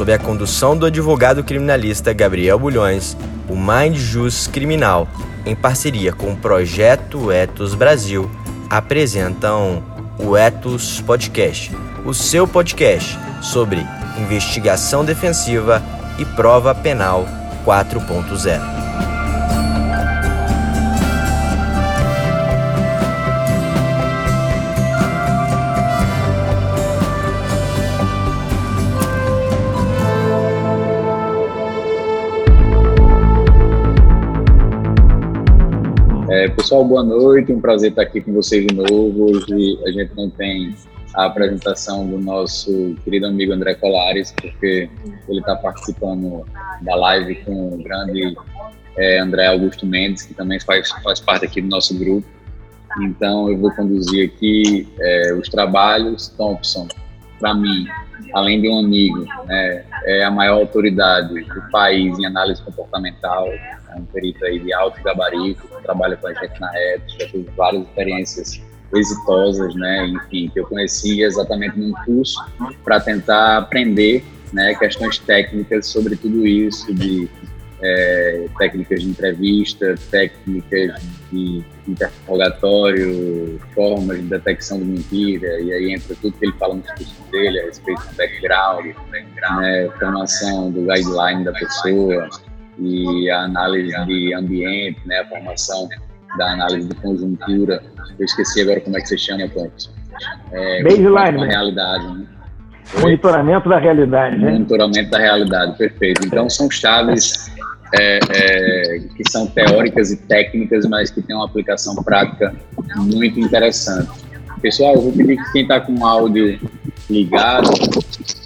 sob a condução do advogado criminalista Gabriel Bulhões, o Mind Jus Criminal, em parceria com o Projeto Etos Brasil, apresentam o Etos Podcast, o seu podcast sobre investigação defensiva e prova penal 4.0. pessoal, boa noite. Um prazer estar aqui com vocês de novo. Hoje a gente não tem a apresentação do nosso querido amigo André Colares, porque ele está participando da live com o grande é, André Augusto Mendes, que também faz, faz parte aqui do nosso grupo. Então, eu vou conduzir aqui é, os trabalhos. Thompson, para mim, além de um amigo, né, é a maior autoridade do país em análise comportamental, é um perito aí de alto gabarito, trabalha com a gente na rede, já tive várias experiências exitosas, né, enfim, que eu conheci exatamente num curso para tentar aprender, né, questões técnicas sobre tudo isso, de é, técnicas de entrevista, técnicas de interrogatório, formas de detecção de mentira, e aí entra tudo que ele fala no discurso dele a respeito do background, né, formação do guideline da pessoa e a análise de ambiente, né, a formação da análise de conjuntura. Eu esqueci agora como é que você chama, Pontos. É, Baseline. Né? realidade, né? Monitoramento da realidade, né? Monitoramento da realidade, perfeito. Então, são chaves é, é, que são teóricas e técnicas, mas que têm uma aplicação prática muito interessante. Pessoal, eu vou pedir que quem está com o áudio ligado,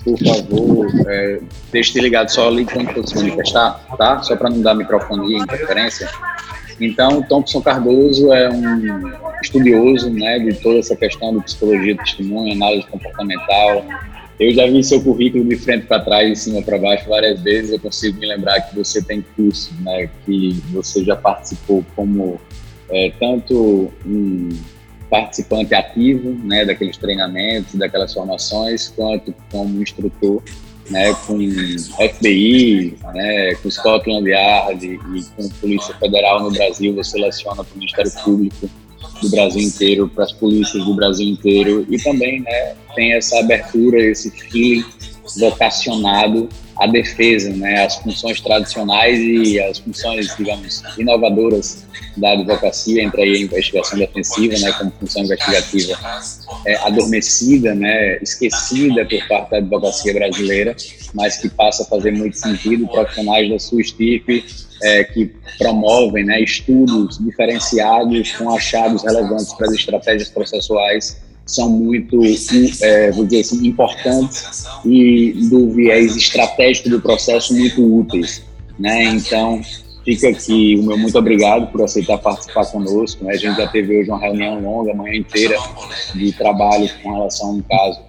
por favor, é, deixe ligado só ali quando se manifestar, tá? Só para não dar microfonia, interferência. Então, Thompson Cardoso é um estudioso né, de toda essa questão de psicologia, testemunho, análise comportamental, eu já vi seu currículo de frente para trás, de cima para baixo várias vezes. Eu consigo me lembrar que você tem curso, né? Que você já participou como é, tanto um participante ativo, né? Daqueles treinamentos, daquelas formações, quanto como instrutor, né? Com FBI, né? Com Scotland Yard e com Polícia Federal no Brasil. Você leciona para o Ministério Público do Brasil inteiro, para as polícias do Brasil inteiro e também né, tem essa abertura, esse feeling vocacionado à defesa, né, as funções tradicionais e as funções, digamos, inovadoras da advocacia, entre aí a investigação defensiva, né, como função investigativa é, adormecida, né, esquecida por parte da advocacia brasileira, mas que passa a fazer muito sentido, profissionais da sua estipe, é, que promovem né, estudos diferenciados com achados relevantes para as estratégias processuais são muito, é, vou dizer assim, importantes e do viés estratégico do processo muito úteis. Né? Então, fica aqui o meu muito obrigado por aceitar participar conosco. Né? A gente já teve hoje uma reunião longa, a manhã inteira, de trabalho com relação a um caso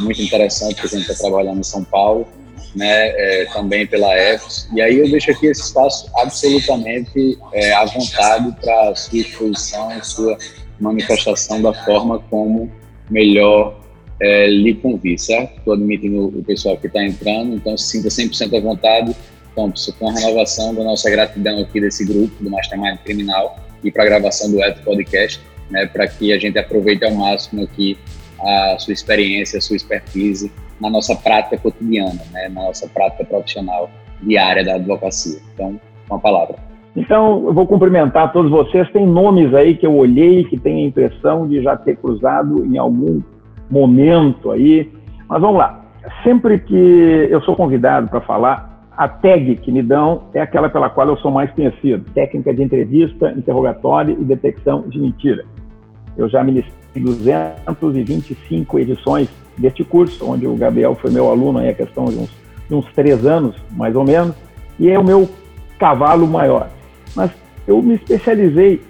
muito interessante que a gente está trabalhando em São Paulo né, é, também pela EFS. E aí eu deixo aqui esse espaço absolutamente é, à vontade para a sua exposição, sua manifestação da forma como melhor é, lhe convir, certo? Estou admitindo o pessoal que está entrando, então se sinta 100% à vontade. Então, com a renovação da nossa gratidão aqui desse grupo, do Mastermind Criminal, e para a gravação do Eto Podcast, né, para que a gente aproveite ao máximo aqui a sua experiência, a sua expertise na nossa prática cotidiana, né, na nossa prática profissional diária da advocacia. Então, uma palavra. Então, eu vou cumprimentar todos vocês. Tem nomes aí que eu olhei, que tenho a impressão de já ter cruzado em algum momento aí. Mas vamos lá. Sempre que eu sou convidado para falar, a tag que me dão é aquela pela qual eu sou mais conhecido: técnica de entrevista, interrogatório e detecção de mentira. Eu já ministrei 225 edições deste curso, onde o Gabriel foi meu aluno aí a questão de uns, de uns três anos, mais ou menos, e é o meu cavalo maior. Mas eu me especializei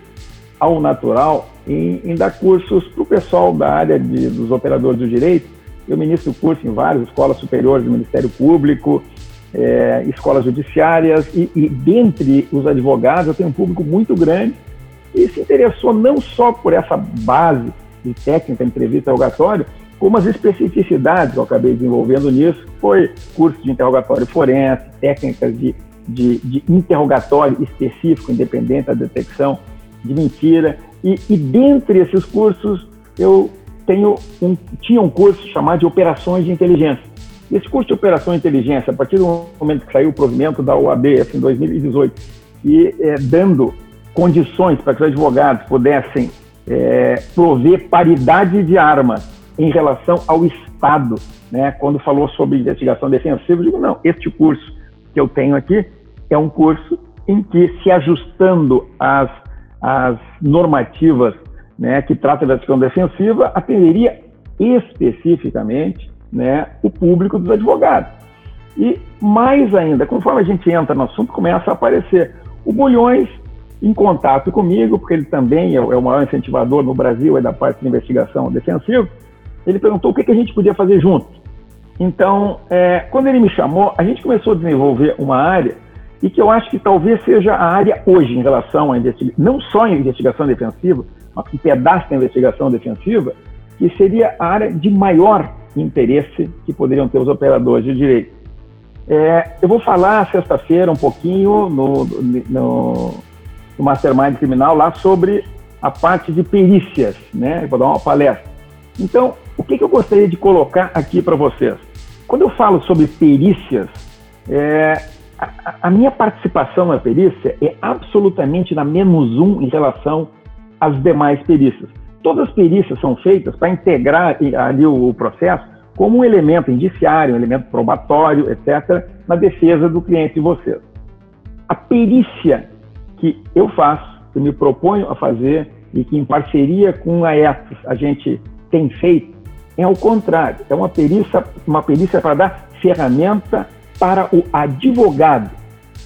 ao natural em, em dar cursos para o pessoal da área de, dos operadores do direito. Eu ministro curso em várias escolas superiores do Ministério Público, é, escolas judiciárias, e, e dentre os advogados eu tenho um público muito grande e se interessou não só por essa base de técnica, entrevista, interrogatório, como as especificidades que eu acabei desenvolvendo nisso, foi curso de interrogatório forense, técnicas de, de, de interrogatório específico, independente da detecção de mentira, e, e dentre esses cursos eu tenho um, tinha um curso chamado de Operações de Inteligência. Esse curso de Operações de Inteligência, a partir do momento que saiu o provimento da OAB, assim, em 2018, e é, dando condições para que os advogados pudessem é, prover paridade de armas em relação ao Estado, né? Quando falou sobre investigação defensiva, eu digo, não, este curso que eu tenho aqui é um curso em que, se ajustando às, às normativas né, que trata da investigação defensiva, atenderia especificamente né, o público dos advogados. E mais ainda, conforme a gente entra no assunto, começa a aparecer o Bulhões em contato comigo, porque ele também é o maior incentivador no Brasil é da parte de investigação defensiva. Ele perguntou o que, a gente podia fazer junto. Então, é, quando ele me chamou, a gente começou a desenvolver uma área e que eu acho que talvez seja a área hoje em relação a investigação, não só em investigação defensiva, mas um pedaço da investigação defensiva, que seria a área de maior interesse que poderiam ter os operadores de direito. É, eu vou falar sexta-feira um pouquinho no, no, no, Mastermind Criminal lá sobre a parte de perícias, né? Eu vou dar uma palestra. Então, o que, que eu gostaria de colocar aqui para vocês? Quando eu falo sobre perícias, é, a, a, minha participação na perícia é absolutamente na menos um em relação às demais perícias. Todas as perícias são feitas para integrar ali o processo como um elemento indiciário, um elemento probatório, etc., na defesa do cliente de vocês. A perícia que eu faço, que me proponho a fazer e que em parceria com a ETS a gente tem feito, é ao contrário, é uma perícia, uma perícia para dar ferramenta para o advogado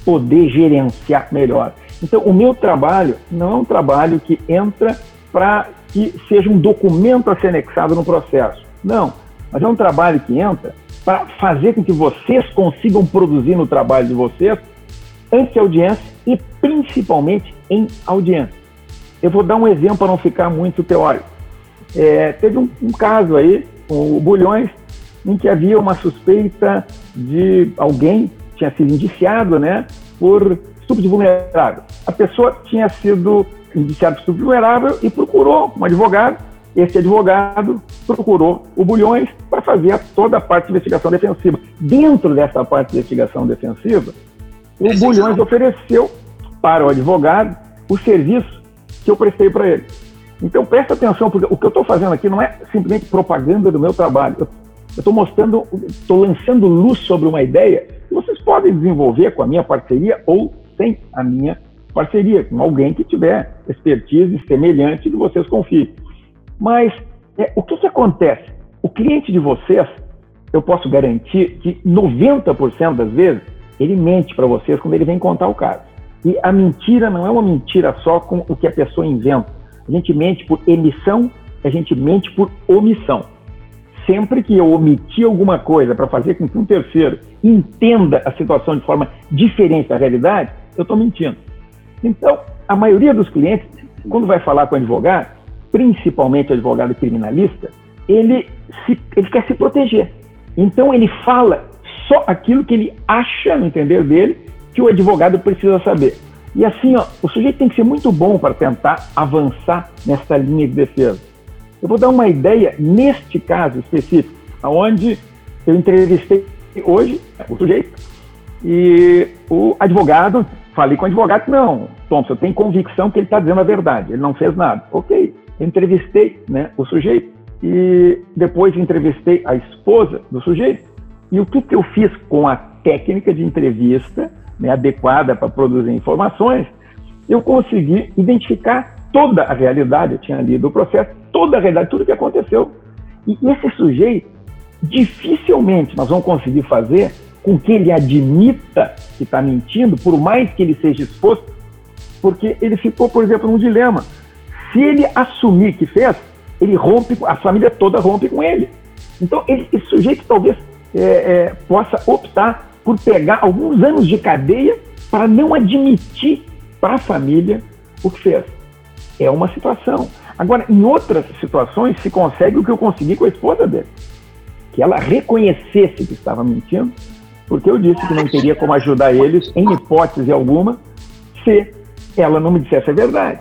poder gerenciar melhor. Então, o meu trabalho não é um trabalho que entra para que seja um documento a ser anexado no processo. Não, mas é um trabalho que entra para fazer com que vocês consigam produzir no trabalho de vocês antes de audiência e principalmente em audiência. Eu vou dar um exemplo para não ficar muito teórico. É, teve um, um, caso aí, com o Bulhões, em que havia uma suspeita de alguém tinha sido indiciado né, por estupro de vulnerável. A pessoa tinha sido indiciada por estupro de vulnerável e procurou um advogado esse advogado procurou o Bulhões para fazer toda a parte de investigação defensiva. Dentro dessa parte de investigação defensiva, o Bulhões ofereceu para o advogado o serviço que eu prestei para ele. Então presta atenção, porque o que eu estou fazendo aqui não é simplesmente propaganda do meu trabalho. Eu estou mostrando, estou lançando luz sobre uma ideia que vocês podem desenvolver com a minha parceria ou sem a minha parceria, com alguém que tiver expertise semelhante que vocês confiem. Mas é, o que, que acontece? O cliente de vocês, eu posso garantir que 90% das vezes ele mente para vocês quando ele vem contar o caso. E a mentira não é uma mentira só com o que a pessoa inventa. A gente mente por emissão, a gente mente por omissão. Sempre que eu omitir alguma coisa para fazer com que um terceiro entenda a situação de forma diferente da realidade, eu estou mentindo. Então, a maioria dos clientes, quando vai falar com advogado, principalmente o advogado criminalista, ele, se, ele quer se proteger. Então ele fala só aquilo que ele acha, no entender dele, que o advogado precisa saber. E assim, ó, o sujeito tem que ser muito bom para tentar avançar nessa linha de defesa. Eu vou dar uma ideia neste caso específico, onde eu entrevistei hoje o sujeito e o advogado, falei com o advogado, não, Thompson, eu tenho convicção que ele está dizendo a verdade, ele não fez nada. Ok, entrevistei né, o sujeito e depois entrevistei a esposa do sujeito. E o que, que eu fiz com a técnica de entrevista né, adequada para produzir informações? Eu consegui identificar toda a realidade, eu tinha lido o processo, toda a realidade, tudo o que aconteceu. E esse sujeito, dificilmente nós vamos conseguir fazer com que ele admita que está mentindo, por mais que ele seja exposto, porque ele ficou, por exemplo, num dilema. Se ele assumir que fez, ele rompe, a família toda rompe com ele. Então, ele, esse sujeito talvez é, é, possa optar por pegar alguns anos de cadeia para não admitir para a família o que fez. É uma situação. Agora, em outras situações, se consegue o que eu consegui com a esposa dele. Que ela reconhecesse que estava mentindo, porque eu disse que não teria como ajudar eles, em hipótese alguma, se ela não me dissesse a verdade.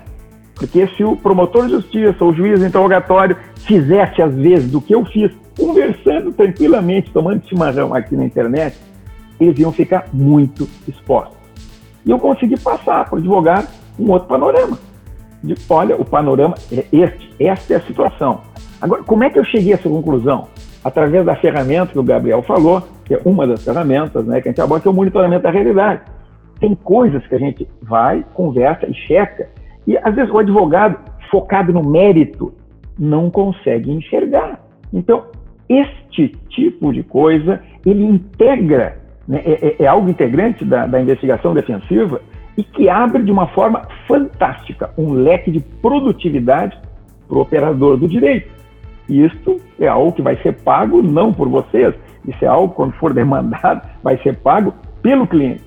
Porque se o promotor de justiça ou o juiz interrogatório fizesse, às vezes, do que eu fiz, conversando tranquilamente, tomando chimarrão aqui na internet, eles iam ficar muito expostos. E eu consegui passar para o advogado um outro panorama. De, olha, o panorama é este, esta é a situação. Agora, como é que eu cheguei a essa conclusão? Através da ferramenta que o Gabriel falou, que é uma das ferramentas né, que a gente aborda, que é o monitoramento da realidade. Tem coisas que a gente vai, conversa e checa. E, às vezes, o advogado, focado no mérito, não consegue enxergar. Então, este tipo de coisa, ele integra, né, é, é, é, algo integrante da, da investigação defensiva e que abre de uma forma fantástica um leque de produtividade para o operador do direito. E isto é algo que vai ser pago não por vocês, isso é algo, quando for demandado, vai ser pago pelo cliente.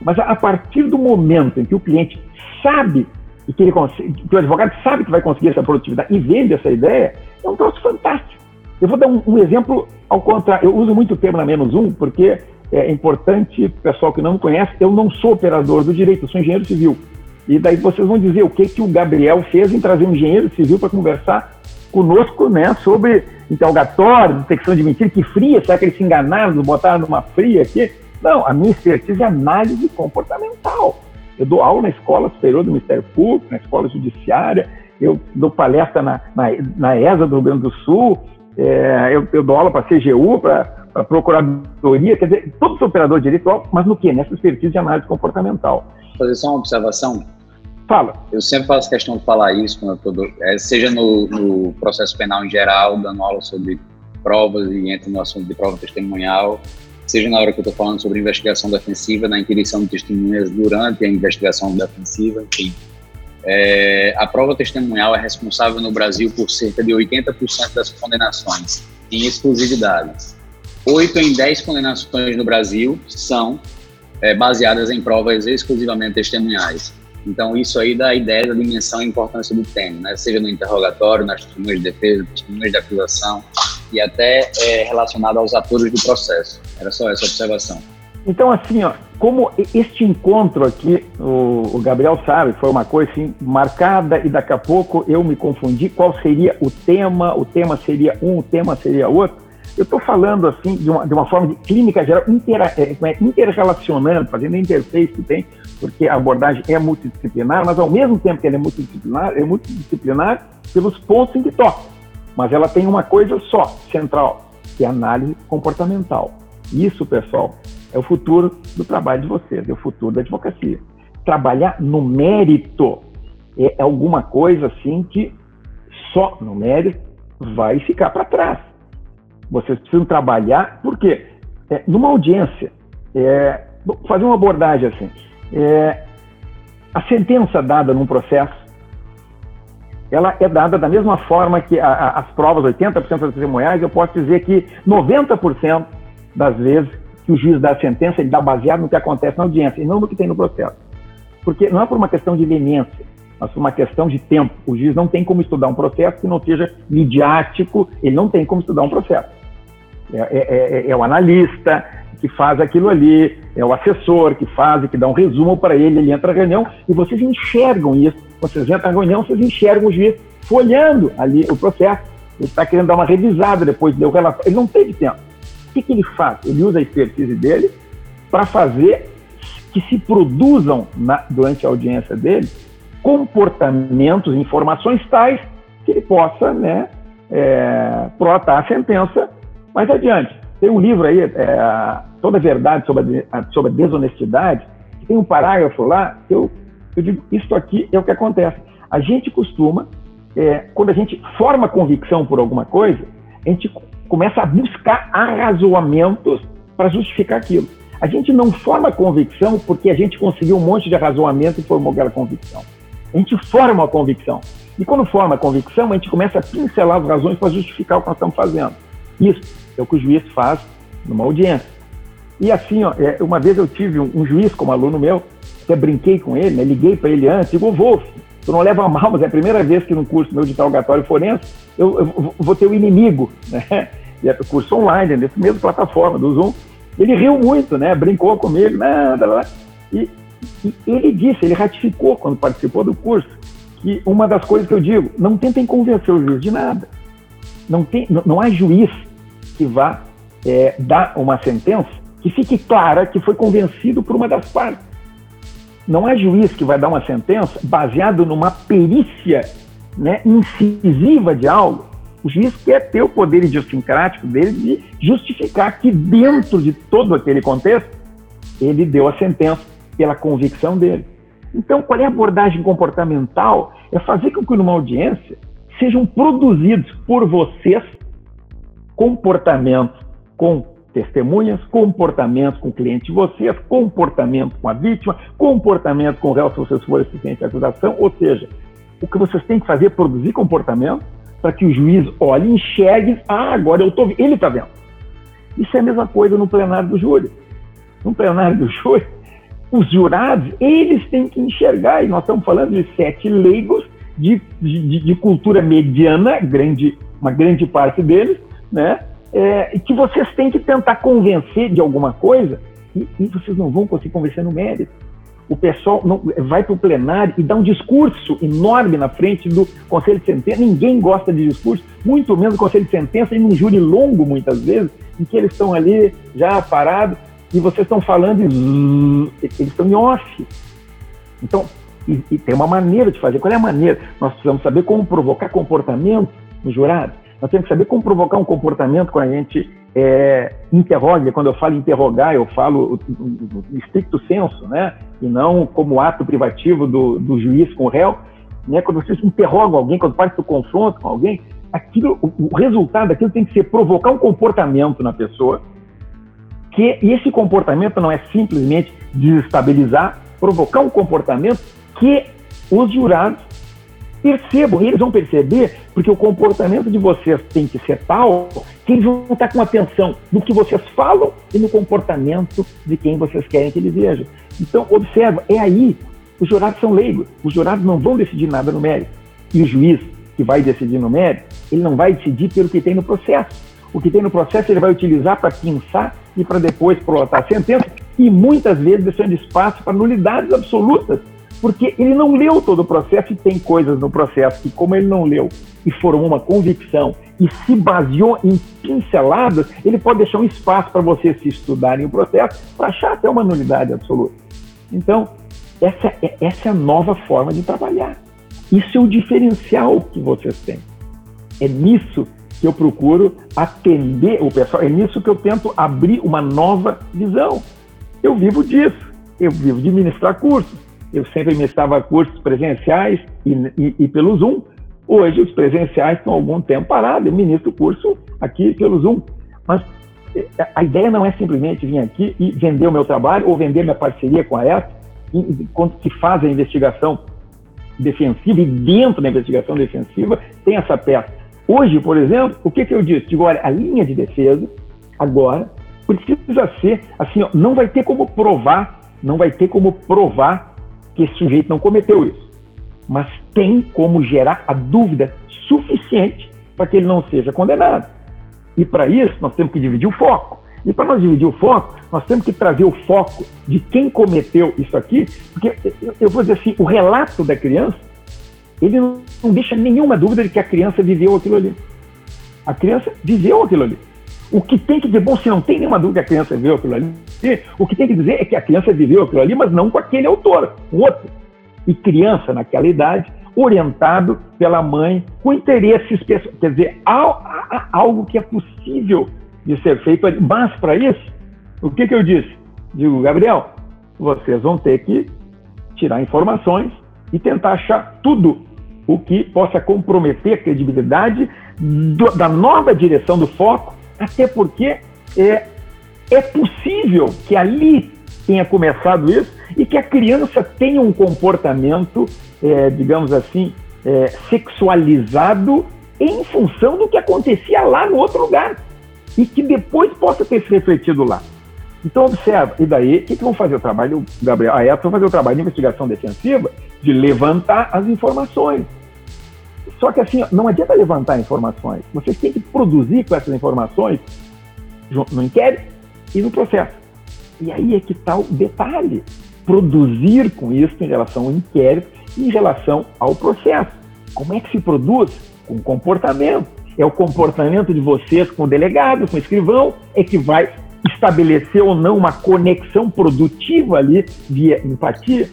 Mas a partir do momento em que o cliente sabe e que, ele que o advogado sabe que vai conseguir essa produtividade e vende essa ideia, é um troço fantástico. Eu vou dar um, um exemplo ao contrário. Eu uso muito o termo na menos um, porque é importante, pessoal que não me conhece, eu não sou operador do direito, eu sou engenheiro civil. E daí vocês vão dizer o que, que o Gabriel fez em trazer um engenheiro civil para conversar conosco né, sobre interrogatório, detecção de mentira, que fria, será que eles se enganaram, botaram numa fria aqui? Não, a minha expertise é análise comportamental. Eu dou aula na Escola Superior do Ministério Público, na Escola Judiciária, eu dou palestra na, na, na ESA do Rio Grande do Sul, é, eu, eu, dou aula para a CGU, para a Procuradoria, quer dizer, todo operador de direito, mas no que? Nessa expertise de análise comportamental. Fazer só uma observação. Fala. Eu sempre faço questão de falar isso, quando eu tô, é, seja no, no, processo penal em geral, dando aula sobre provas e entra no assunto de prova testemunhal, seja na hora que eu estou falando sobre investigação defensiva, na inquirição de testemunhas durante a investigação defensiva, enfim. É, a prova testemunhal é responsável no Brasil por cerca de 80% das condenações, em exclusividade. 8 em 10 condenações no Brasil são é, baseadas em provas exclusivamente testemunhais. Então, isso aí dá a ideia da dimensão e importância do tema, né? seja no interrogatório, nas testemunhas de defesa, testemunhas de acusação e até é, relacionado aos atores do processo. Era só essa observação. Então, assim, ó, como este encontro aqui, o, o, Gabriel sabe, foi uma coisa assim, marcada e daqui a pouco eu me confundi qual seria o tema, o tema seria um, o tema seria outro. Eu estou falando assim de uma, de uma forma de clínica geral, é, é, interrelacionando, fazendo a interface que tem, porque a abordagem é multidisciplinar, mas ao mesmo tempo que ela é multidisciplinar, é multidisciplinar pelos pontos em que toca. Mas ela tem uma coisa só, central, que é análise comportamental. Isso, pessoal, é o futuro do trabalho de vocês, é o futuro da advocacia. Trabalhar no mérito é alguma coisa assim que só no mérito vai ficar para trás. Vocês precisam trabalhar, porque é, numa audiência, é, fazer uma abordagem assim, é, a sentença dada num processo, ela é dada da mesma forma que a, a, as provas, 80% das testemunhais, eu posso dizer que 90% das vezes que o juiz dá a sentença, ele dá baseado no que acontece na audiência, e não no que tem no processo. Porque não é por uma questão de leniência, mas por uma questão de tempo. O juiz não tem como estudar um processo que não seja midiático, ele não tem como estudar um processo. É, é, é, é o analista que faz aquilo ali, é o assessor que faz que dá um resumo para ele, ele entra na reunião e vocês enxergam isso. Vocês entram na reunião, vocês enxergam o juiz folhando ali o processo. Ele está querendo dar uma revisada depois de o relatório. Ele não teve tempo. O que, que ele faz? Ele usa a expertise dele para fazer que se produzam na, durante a audiência dele comportamentos, informações tais que ele possa né, é, a sentença mais adiante. Tem um livro aí, é, Toda Verdade sobre a, sobre a Desonestidade, que tem um parágrafo lá que eu, eu digo, isso aqui é o que acontece. A gente costuma, é, quando a gente forma convicção por alguma coisa, a gente começa a buscar arrazoamentos para justificar aquilo. A gente não forma convicção porque a gente conseguiu um monte de arrazoamento e formou aquela convicção. A gente forma a convicção. E quando forma a convicção, a gente começa a pincelar as razões para justificar o que nós estamos fazendo. Isso é o que o juiz faz numa audiência. E assim, ó, é, uma vez eu tive um, um juiz como aluno meu, até brinquei com ele, né, liguei para ele antes, digo, Wolf, tu não leva mal, mas é a primeira vez que no curso meu de interrogatório forense eu, eu, vou ter o inimigo, né? E é curso online, nesse mesmo plataforma do Zoom. Ele riu muito, né? Brincou comigo, nada, lá. E, e ele disse, ele ratificou quando participou do curso, que uma das coisas que eu digo, não tentem convencer o juiz de nada. Não, tem, não, não há juiz que vá é, dar uma sentença que fique clara que foi convencido por uma das partes. Não há juiz que vai dar uma sentença baseado numa perícia né, incisiva de algo. O juiz quer ter o poder idiosincrático dele de justificar que, dentro de todo aquele contexto, ele deu a sentença pela convicção dele. Então, qual é a abordagem comportamental? É fazer com que numa audiência sejam produzidos por vocês comportamentos com testemunhas, comportamento com cliente de vocês, comportamento com a vítima, comportamento com o réu se vocês forem assistente à acusação, ou seja, o que vocês têm que fazer é produzir comportamento para que o juiz olhe, enxergue, ah, agora eu estou ele está vendo. Isso é a mesma coisa no plenário do júri. No plenário do júri, os jurados, eles têm que enxergar, e nós estamos falando de sete leigos de, de, de cultura mediana, grande, uma grande parte deles, né? é, que vocês têm que tentar convencer de alguma coisa e, e vocês não vão conseguir convencer no mérito. O pessoal não, vai para o plenário e dá um discurso enorme na frente do Conselho de Sentença. Ninguém gosta de discurso, muito menos do Conselho de Sentença, em um júri longo, muitas vezes, em que eles estão ali já parados e vocês estão falando e eles estão em off. Então, e, e, tem uma maneira de fazer. Qual é a maneira? Nós precisamos saber como provocar comportamento no jurado. Nós temos que saber como provocar um comportamento quando a gente é, interroga. Quando eu falo interrogar, eu falo no estricto senso, né? E não como ato privativo do, do juiz com o réu. Né? Quando vocês interrogam alguém, quando parte do confronto com alguém, aquilo, o, resultado daquilo tem que ser provocar um comportamento na pessoa, que e esse comportamento não é simplesmente desestabilizar, provocar um comportamento que os jurados percebam, eles vão perceber, porque o comportamento de vocês tem que ser tal que eles vão estar com atenção no que vocês falam e no comportamento de quem vocês querem que eles vejam. Então, observa, é aí, os jurados são leigos, os jurados não vão decidir nada no mérito. E o juiz que vai decidir no mérito, ele não vai decidir pelo que tem no processo. O que tem no processo ele vai utilizar para pensar e para depois prolotar a sentença, e muitas vezes deixando espaço para nulidades absolutas porque ele não leu todo o processo e tem coisas no processo que, como ele não leu e formou uma convicção e se baseou em pinceladas, ele pode deixar um espaço para vocês se estudarem o processo para achar até uma nulidade absoluta. Então, essa é, essa é a nova forma de trabalhar. Isso é o diferencial que vocês têm. É nisso que eu procuro atender o pessoal, é nisso que eu tento abrir uma nova visão. Eu vivo disso, eu vivo de ministrar cursos, eu sempre ministrava cursos presenciais e, e, e, pelo Zoom. Hoje os presenciais estão há algum tempo parados, eu ministro o curso aqui pelo Zoom. Mas eh, a ideia não é simplesmente vir aqui e vender o meu trabalho ou vender minha parceria com a ETA, quando se faz a investigação defensiva e dentro da investigação defensiva tem essa peça. Hoje, por exemplo, o que, que eu disse? Digo, olha, a linha de defesa agora precisa ser assim, ó, não vai ter como provar, não vai ter como provar que esse sujeito não cometeu isso. Mas tem como gerar a dúvida suficiente para que ele não seja condenado. E para isso, nós temos que dividir o foco. E para nós dividir o foco, nós temos que trazer o foco de quem cometeu isso aqui, porque eu vou dizer assim, o relato da criança, ele não deixa nenhuma dúvida de que a criança viveu aquilo ali. A criança viveu aquilo ali. O que tem que dizer, bom, se não tem nenhuma dúvida que a criança viveu aquilo ali, o que tem que dizer é que a criança viveu aquilo ali, mas não com aquele autor, com outro. E criança, naquela idade, orientado pela mãe, com interesses pessoais. Quer dizer, algo que é possível de ser feito ali. Mas, para isso, o que, que eu disse? Digo, Gabriel, vocês vão ter que tirar informações e tentar achar tudo o que possa comprometer a credibilidade do, da nova direção do foco até porque é, é possível que ali tenha começado isso e que a criança tenha um comportamento, é, digamos assim, é, sexualizado em função do que acontecia lá no outro lugar e que depois possa ter se refletido lá. Então, observa, e daí, o que, que vão fazer o trabalho, Gabriel? A ETA vai fazer o trabalho de investigação defensiva de levantar as informações. Só que assim, não adianta levantar informações, você tem que produzir com essas informações no inquérito e no processo. E aí é que está o detalhe: produzir com isso em relação ao inquérito e em relação ao processo. Como é que se produz? Com comportamento. É o comportamento de vocês com o delegado, com o escrivão, é que vai estabelecer ou não uma conexão produtiva ali via empatia.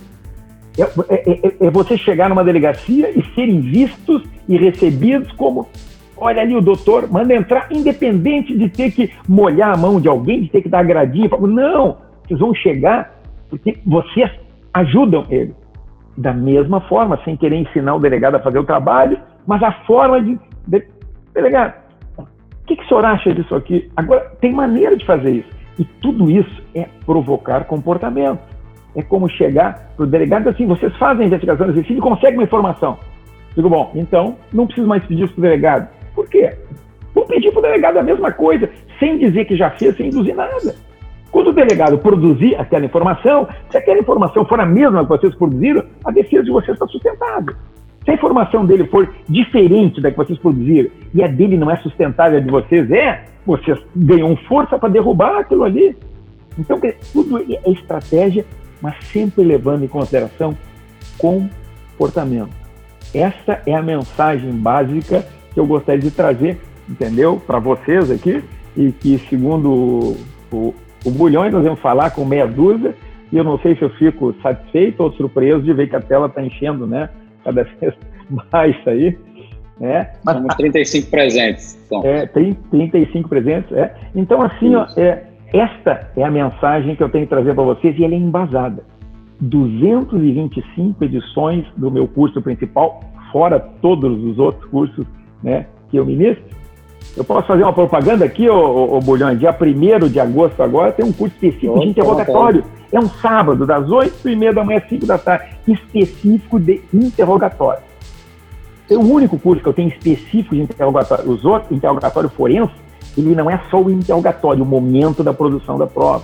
É, é, é, é, você chegar numa delegacia e serem vistos e recebidos como olha ali o doutor, manda entrar, independente de ter que molhar a mão de alguém, de ter que dar agradinho. Não, vocês vão chegar porque vocês ajudam ele. Da mesma forma, sem querer ensinar o delegado a fazer o trabalho, mas a forma de. de delegado, o que, que o senhor acha disso aqui? Agora, tem maneira de fazer isso. E tudo isso é provocar comportamento. É como chegar para o delegado assim: vocês fazem a investigação desse filho e conseguem uma informação. Digo, bom, então não preciso mais pedir isso para o delegado. Por quê? Vou pedir para o delegado a mesma coisa, sem dizer que já fez, sem induzir nada. Quando o delegado produzir aquela informação, se aquela informação for a mesma que vocês produziram, a defesa de vocês está sustentável. Se a informação dele for diferente da que vocês produziram e a dele não é sustentável, a de vocês é, vocês ganham força para derrubar aquilo ali. Então, tudo é estratégia, mas sempre levando em consideração comportamento. Essa é a mensagem básica que eu gostaria de trazer, entendeu? Para vocês aqui, e que, segundo o, o, o Bulhões, nós vamos falar com meia dúzia, e eu não sei se eu fico satisfeito ou surpreso de ver que a tela está enchendo, né? Cada vez mais aí. Né? Mas, Somos 35 presentes. Então. É, tem 35 presentes. É. Então, assim, ó, é, esta é a mensagem que eu tenho que trazer para vocês e ela é embasada. 225 edições do meu curso principal, fora todos os outros cursos né, que eu ministro. Eu posso fazer uma propaganda aqui, ô, ô, ô Bulhão, dia 1 de agosto agora tem um curso específico de interrogatório. É um sábado, das 8 e meia da manhã às 5 da tarde, específico de interrogatório. É o único curso que eu tenho específico de interrogatório. Os outros, interrogatório forense, ele não é só o interrogatório, o momento da produção da prova.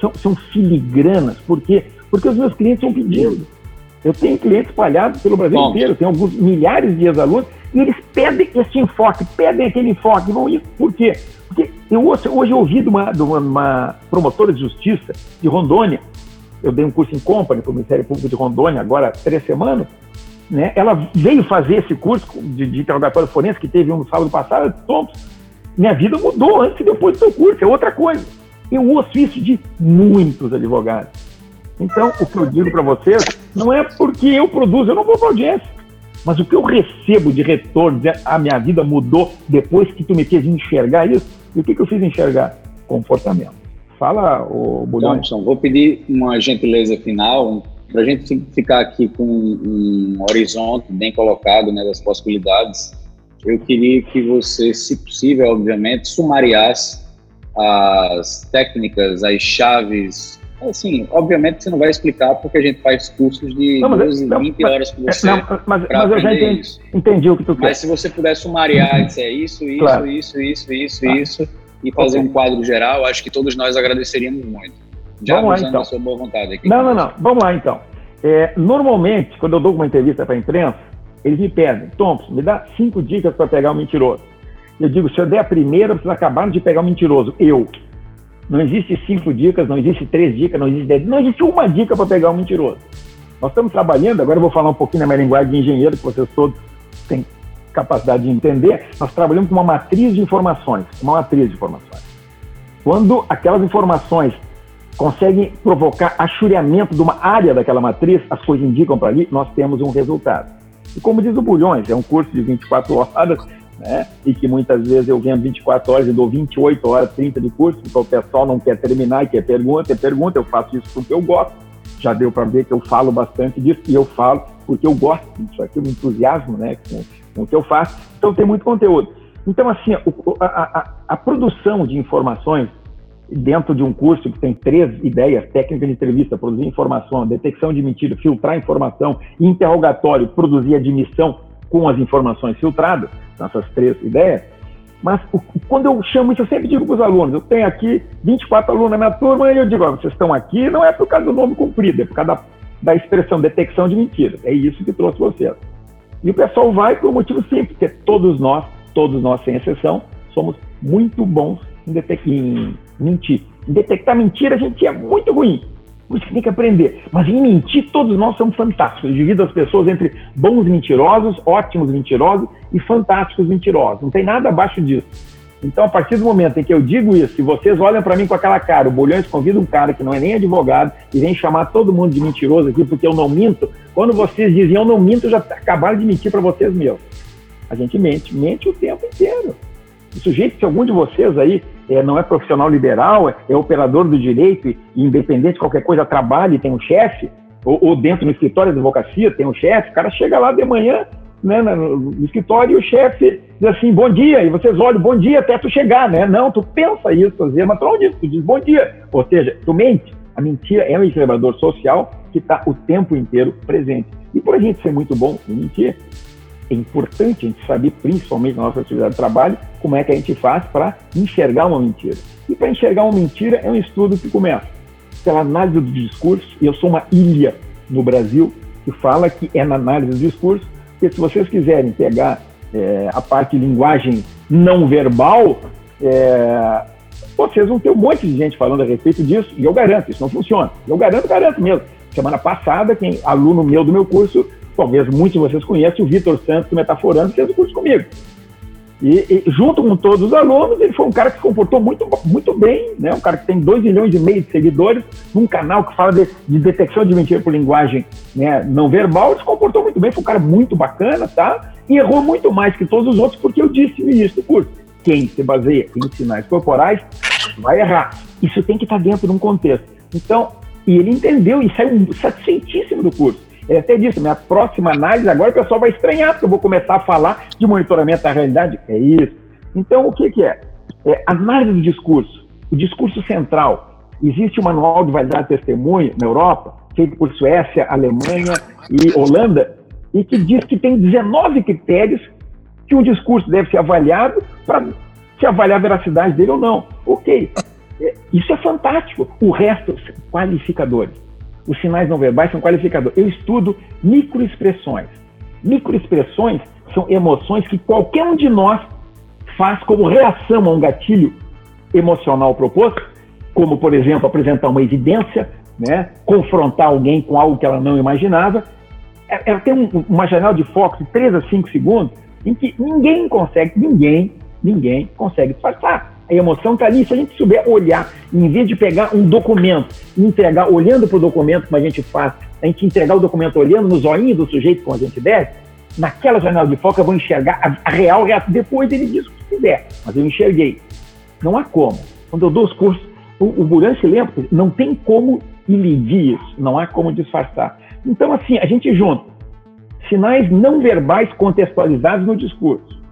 São, são filigranas. Por quê? Porque os meus clientes estão pedindo. Eu tenho clientes espalhados pelo Brasil Bom. inteiro, tenho alguns milhares de ex-alunos, e eles pedem esse enfoque, pedem aquele enfoque. Vão ir. Por quê? Porque eu hoje, hoje eu ouvi de uma, de uma promotora de justiça de Rondônia, eu dei um curso em company para o Ministério Público de Rondônia agora há três semanas, né? ela veio fazer esse curso de, de interrogatório forense que teve um sábado passado, Thompson, minha vida mudou antes e depois do seu curso, é outra coisa. Eu ouço isso de muitos advogados. Então, o que eu digo para vocês não é porque eu produzo, eu não vou para audiência. Mas o que eu recebo de retorno, de, a minha vida mudou depois que tu me fez enxergar isso, e o que, que eu fiz enxergar? Comportamento. Fala, o Bulhões. Thompson, vou pedir uma gentileza final, para a gente ficar aqui com um horizonte bem colocado né, das possibilidades. Eu queria que você, se possível, obviamente, sumariasse as técnicas, as chaves. Assim, obviamente você não vai explicar porque a gente faz cursos de não, 12, não, 20 horas com você. Não, mas, mas eu já entendi, entendi, o que tu quer. Mas se você puder sumariar e dizer isso, isso, claro. isso, isso, isso, tá. isso, e fazer okay. um quadro geral, acho que todos nós agradeceríamos muito. Já Vamos lá, então. a sua boa vontade aqui. Não, não, não. Vamos lá, então. É, normalmente, quando eu dou uma entrevista para a imprensa, eles me pedem, Thompson, me dá cinco dicas para pegar um mentiroso. Eu digo, se eu der a primeira, vocês acabaram de pegar um mentiroso. Eu. Não existe cinco dicas, não existe três dicas, não existe dez, não existe uma dica para pegar um mentiroso. Nós estamos trabalhando, agora eu vou falar um pouquinho na minha linguagem de engenheiro, que vocês todos têm capacidade de entender. Nós trabalhamos com uma matriz de informações, uma matriz de informações. Quando aquelas informações conseguem provocar achureamento de uma área daquela matriz, as coisas indicam para ali, nós temos um resultado. E como diz o Bulhões, é um curso de 24 horas, né? E que muitas vezes eu venho 24 horas e dou 28 horas, 30 de curso, porque o pessoal não quer terminar e quer pergunta, é pergunta, eu faço isso porque eu gosto. Já deu para ver que eu falo bastante disso e eu falo porque eu gosto disso aqui, o entusiasmo, né, com, com o que eu faço. Então tem muito conteúdo. Então, assim, a, a, a produção de informações dentro de um curso que tem três ideias, técnica de entrevista, produzir informação, detecção de mentira, filtrar informação, interrogatório, produzir admissão com as informações filtradas, essas três ideias, Mas quando eu chamo isso, eu sempre digo para os alunos: eu tenho aqui 24 alunos na minha turma e eu digo: ó, vocês estão aqui não é por causa do nome comprido, é por causa da, da expressão detecção de mentiras. É isso que trouxe vocês. E o pessoal vai por um motivo simples, porque todos nós, todos nós sem exceção, somos muito bons em, em mentir. Detectar mentira, a gente é muito ruim. Por isso que tem que aprender. Mas em mentir, todos nós somos fantásticos. Eu divido as pessoas entre bons mentirosos, ótimos mentirosos e fantásticos mentirosos. Não tem nada abaixo disso. Então, a partir do momento em que eu digo isso, e vocês olham para mim com aquela cara, o Bolhões convida um cara que não é nem advogado e vem chamar todo mundo de mentiroso aqui porque eu não minto, quando vocês dizem eu não minto, já acabaram de mentir para vocês mesmos. A gente mente, mente o tempo inteiro. O sujeito, se algum de vocês aí é, não é profissional liberal, é, é, operador do direito independente de qualquer coisa, trabalha e tem um chefe, ou, ou, dentro no escritório de advocacia tem um chefe, o cara chega lá de manhã né, no, escritório e o chefe diz assim, bom dia, e vocês olham, bom dia até tu chegar, né? Não, tu pensa isso, fazer, mas tu não diz, tu diz bom dia. Ou seja, tu mente. A mentira é um equilibrador social que está o tempo inteiro presente. E por a gente ser muito bom em mentir, é importante a gente saber, principalmente na nossa atividade de trabalho, como é que a gente faz para enxergar uma mentira. E para enxergar uma mentira é um estudo que começa pela análise do discurso, e eu sou uma ilha no Brasil que fala que é na análise do discurso, porque se vocês quiserem pegar é, a parte de linguagem não verbal, é, vocês vão ter um monte de gente falando a respeito disso, e eu garanto, isso não funciona. Eu garanto, garanto mesmo. Semana passada, quem aluno meu do meu curso talvez muitos de vocês conheçam o Vitor Santos, Metaforando, fez o curso comigo. E, e, junto com todos os alunos, ele foi um cara que se comportou muito, muito bem, né? um cara que tem 2 milhões e meio de seguidores, num canal que fala de, de detecção de mentira por linguagem né, não verbal, ele se comportou muito bem, foi um cara muito bacana, tá? E errou muito mais que todos os outros, porque eu disse no início do curso, quem se baseia em sinais corporais vai errar. Isso tem que estar dentro de um contexto. Então, e ele entendeu e saiu satisfeitíssimo do curso. Ele até disse, minha próxima análise agora o pessoal vai estranhar, porque eu vou começar a falar de monitoramento da realidade. É isso. Então, o que, que é? é? Análise do discurso. O discurso central. Existe um manual de validade de testemunho na Europa, feito por Suécia, Alemanha e Holanda, e que diz que tem 19 critérios que um discurso deve ser avaliado para se avaliar a veracidade dele ou não. Ok. É, isso é fantástico. O resto, qualificadores os sinais não verbais são qualificadores. Eu estudo microexpressões. Microexpressões são emoções que qualquer um de nós faz como reação a um gatilho emocional proposto, como, por exemplo, apresentar uma evidência, né? confrontar alguém com algo que ela não imaginava. Ela é, é, tem um, uma janela de foco de 3 a 5 segundos em que ninguém consegue, ninguém, ninguém consegue disfarçar. A emoção está ali. Se a gente souber olhar, em vez de pegar um documento e entregar olhando para o documento, como a gente faz, a gente entregar o documento olhando no zoinho do sujeito, como a gente deve, naquela janela de foco eu vou enxergar a, real reação. Depois ele diz o que quiser, mas eu enxerguei. Não há como. Quando eu dou os cursos, o, o se lembra, não tem como ilidir isso, não há como disfarçar. Então, assim, a gente junta sinais não verbais contextualizados no discurso,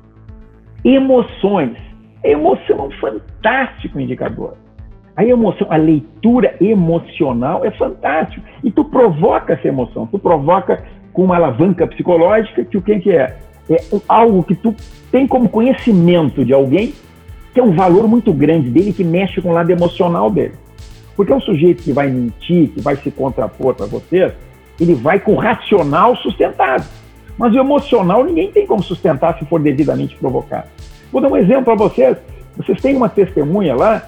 emoções, a emoção é um fantástico indicador. A emoção, a leitura emocional é fantástico. E tu provoca essa emoção, tu provoca com uma alavanca psicológica que o que, é? É algo que tu tem como conhecimento de alguém que é um valor muito grande dele que mexe com o lado emocional dele. Porque é um sujeito que vai mentir, que vai se contrapor para vocês, ele vai com o racional sustentado. Mas o emocional ninguém tem como sustentar se for devidamente provocado. Vou dar um exemplo para vocês. Vocês têm uma testemunha lá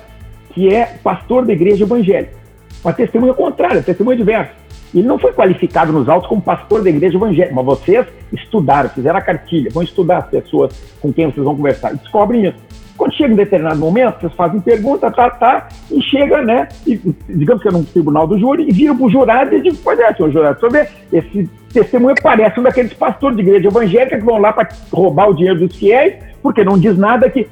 que é pastor da igreja evangélica. Uma testemunha contrária, testemunha diversa. Ele não foi qualificado nos autos como pastor da igreja evangélica, mas vocês estudaram, fizeram a cartilha, vão estudar as pessoas com quem vocês vão conversar e descobrem isso. Quando chega um determinado momento, vocês fazem pergunta, tá, tá, e chega, né, e, digamos que é num tribunal do júri, e viram para o jurado e dizem, pois é, senhor jurado, ver, esse testemunho parece um daqueles pastores de igreja evangélica que vão lá para roubar o dinheiro dos fiéis, porque não diz nada que.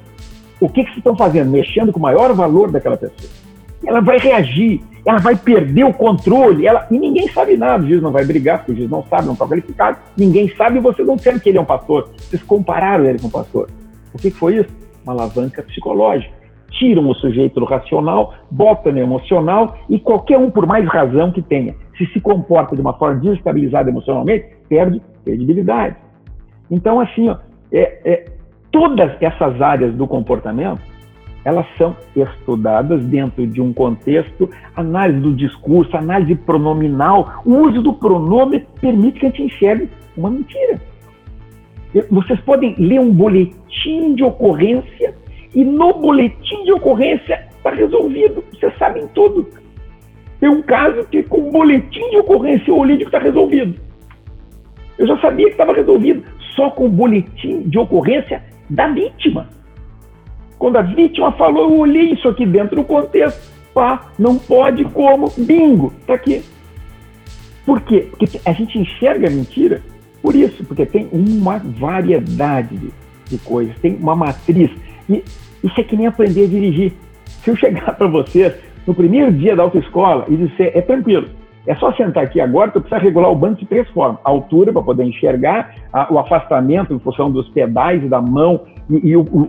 O que, que vocês estão fazendo? Mexendo com o maior valor daquela pessoa. Ela vai reagir, ela vai perder o controle, ela, e ninguém sabe nada. O juiz não vai brigar, porque o juiz não sabe, não está qualificado. Ninguém sabe e você não sabe que ele é um pastor. Vocês compararam ele com um pastor. O que, que foi isso? Uma alavanca psicológica. Tiram o sujeito do racional, botam no emocional e qualquer um, por mais razão que tenha, se se comporta de uma forma desestabilizada emocionalmente, perde credibilidade. Então, assim, ó, é, é, todas essas áreas do comportamento, elas são estudadas dentro de um contexto, análise do discurso, análise pronominal. O uso do pronome permite que a gente enxergue uma mentira. Vocês podem ler um boletim de ocorrência e no boletim de ocorrência está resolvido. Vocês sabem tudo. Tem um caso que com o boletim de ocorrência eu olhei que está resolvido. Eu já sabia que estava resolvido só com o boletim de ocorrência da vítima. Quando a vítima falou, eu olhei isso aqui dentro do contexto. Pá, não pode como, bingo, está aqui. Por quê? Porque a gente enxerga a mentira por isso, porque tem uma variedade de, de coisas, tem uma matriz. E isso é que nem aprender a dirigir. Se eu chegar para vocês no primeiro dia da autoescola e disser, é tranquilo, é só sentar aqui agora que eu preciso regular o banco de três formas. A altura para poder enxergar, a, o afastamento em função dos pedais e da mão e, e o, o,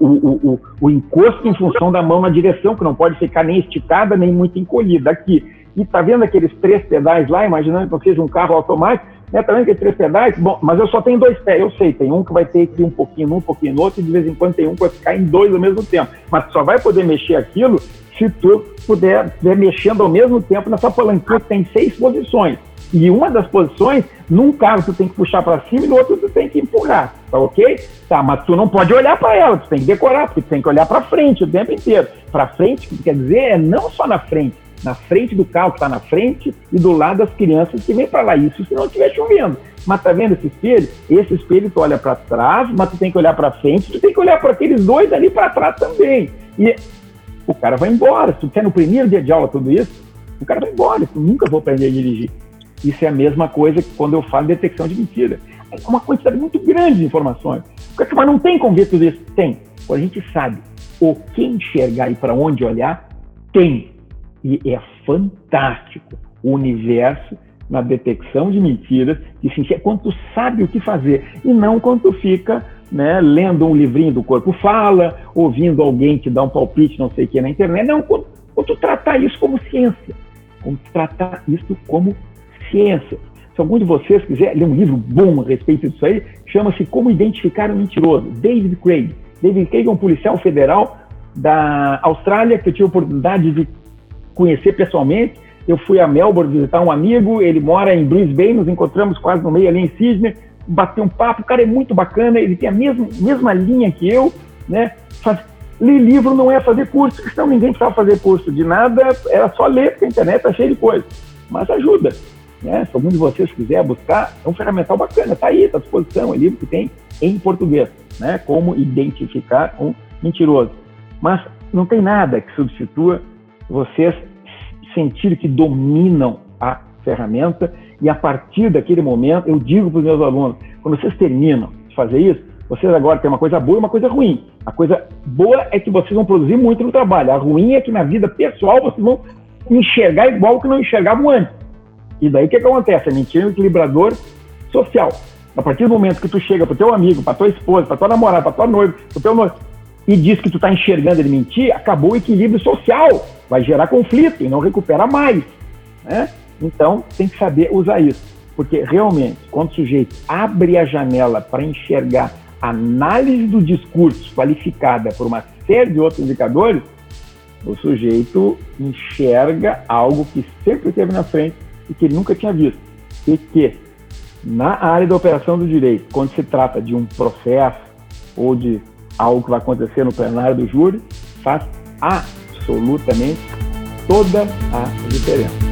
o, o, encosto em função da mão na direção, que não pode ficar nem esticada nem muito encolhida. Aqui. E tá vendo aqueles três pedais lá, imaginando que seja um carro automático, né? Tá vendo aqueles três pedais? Bom, mas eu só tenho dois pés, eu sei, tem um que vai ter ir um pouquinho num, um pouquinho no outro, e de vez em quando tem um que vai ficar em dois ao mesmo tempo. Mas só vai poder mexer aquilo se tu puder, puder mexendo ao mesmo tempo nessa palanquinha que tem seis posições. E uma das posições, num carro tu tem que puxar para cima e no outro tu tem que empurrar, tá ok? Tá, mas tu não pode olhar para ela, tu tem que decorar, porque tu tem que olhar para frente o tempo inteiro. Para frente, que quer dizer, é não só na frente, na frente do carro que está na frente e do lado das crianças que vêm para lá. Isso se não estiver chovendo. Mas tá vendo esse espelho? Esse espelho tu olha para trás, mas tu tem que olhar para frente, tu tem que olhar para aqueles dois ali para trás também. E o cara vai embora. Se tu quer no primeiro dia de aula tudo isso, o cara vai embora. Tu nunca vou aprender a dirigir. Isso é a mesma coisa que quando eu falo de detecção de mentira. É uma quantidade muito grande de informações. Mas não tem como ver tudo isso? Tem. Quando a gente sabe o que enxergar e para onde olhar, tem. E é fantástico o universo na detecção de mentiras, que se enxerga quando tu sabe o que fazer e não quando tu fica né, lendo um livrinho do Corpo Fala, ouvindo alguém te dar um palpite, não sei o que, na internet. Não, quando, quando tu tratar isso como ciência, tu tratar isso como ciência. Se algum de vocês quiser ler um livro bom a respeito disso aí, chama-se Como Identificar um Mentiroso, David Craig. David Craig é um policial federal da Austrália que eu tive a oportunidade de conhecer pessoalmente. Eu fui a Melbourne visitar um amigo, ele mora em Brisbane, nos encontramos quase no meio ali em Sydney, bater um papo, o cara é muito bacana, ele tem a mesma, mesma linha que eu, né? Faz, ler livro não é fazer curso, então ninguém precisava fazer curso de nada, era só ler, porque a internet está cheia de coisa. Mas ajuda. Né? Se algum de vocês quiser buscar, é um ferramental bacana, está aí, está à disposição, é livro que tem em português, né? Como identificar um mentiroso. Mas não tem nada que substitua vocês sentir que dominam a ferramenta e a partir daquele momento eu digo para os meus alunos, quando vocês terminam de fazer isso, vocês agora têm uma coisa boa e uma coisa ruim. A coisa boa é que vocês vão produzir muito no trabalho. A ruim é que na vida pessoal vocês vão enxergar igual que não enxergavam antes. E daí o que, que acontece? A mentira é um equilibrador social. A partir do momento que tu chega para teu amigo, para tua esposa, para tua namorada, para tua noiva, para teu noivo, e diz que tu está enxergando ele mentir, acabou o equilíbrio social. Vai gerar conflito e não recupera mais. Né? Então, tem que saber usar isso. Porque realmente, quando o sujeito abre a janela para enxergar análise do discurso qualificada por uma série de outros indicadores, o sujeito enxerga algo que sempre esteve na frente e que ele nunca tinha visto. E que, na área da operação do direito, quando se trata de um processo ou de algo que vai acontecer no plenário do júri, faz absolutamente toda a diferença.